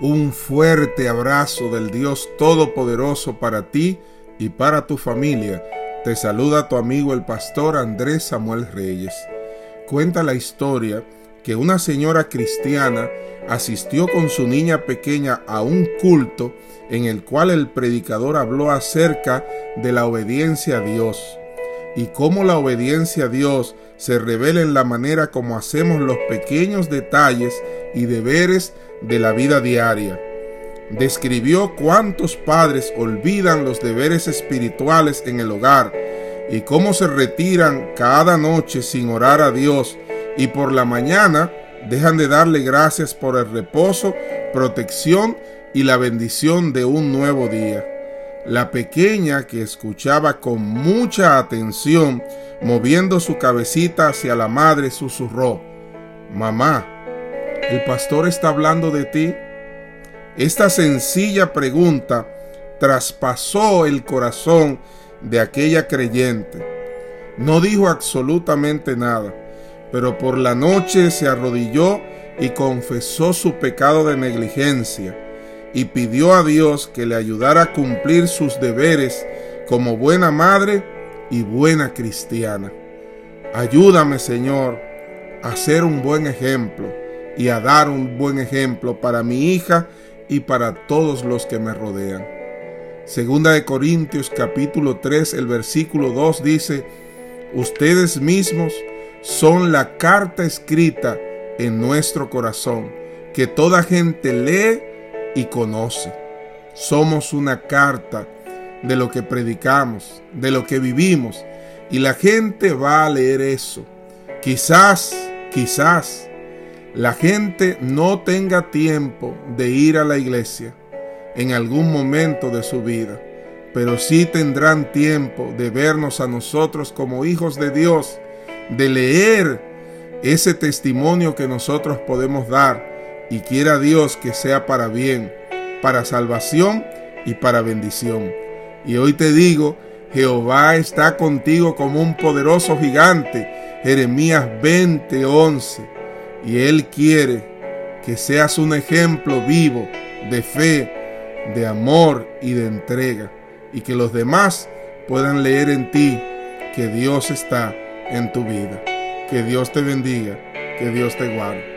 Un fuerte abrazo del Dios Todopoderoso para ti y para tu familia. Te saluda tu amigo el pastor Andrés Samuel Reyes. Cuenta la historia que una señora cristiana asistió con su niña pequeña a un culto en el cual el predicador habló acerca de la obediencia a Dios y cómo la obediencia a Dios se revela en la manera como hacemos los pequeños detalles y deberes de la vida diaria. Describió cuántos padres olvidan los deberes espirituales en el hogar y cómo se retiran cada noche sin orar a Dios y por la mañana dejan de darle gracias por el reposo, protección y la bendición de un nuevo día. La pequeña que escuchaba con mucha atención, moviendo su cabecita hacia la madre, susurró, Mamá, ¿el pastor está hablando de ti? Esta sencilla pregunta traspasó el corazón de aquella creyente. No dijo absolutamente nada, pero por la noche se arrodilló y confesó su pecado de negligencia y pidió a Dios que le ayudara a cumplir sus deberes como buena madre y buena cristiana. Ayúdame, Señor, a ser un buen ejemplo y a dar un buen ejemplo para mi hija y para todos los que me rodean. Segunda de Corintios capítulo 3, el versículo 2 dice, ustedes mismos son la carta escrita en nuestro corazón, que toda gente lee y conoce. Somos una carta de lo que predicamos, de lo que vivimos, y la gente va a leer eso. Quizás, quizás, la gente no tenga tiempo de ir a la iglesia en algún momento de su vida, pero sí tendrán tiempo de vernos a nosotros como hijos de Dios, de leer ese testimonio que nosotros podemos dar y quiera Dios que sea para bien, para salvación y para bendición. Y hoy te digo, Jehová está contigo como un poderoso gigante. Jeremías 20:11. Y Él quiere que seas un ejemplo vivo de fe, de amor y de entrega. Y que los demás puedan leer en ti que Dios está en tu vida. Que Dios te bendiga, que Dios te guarde.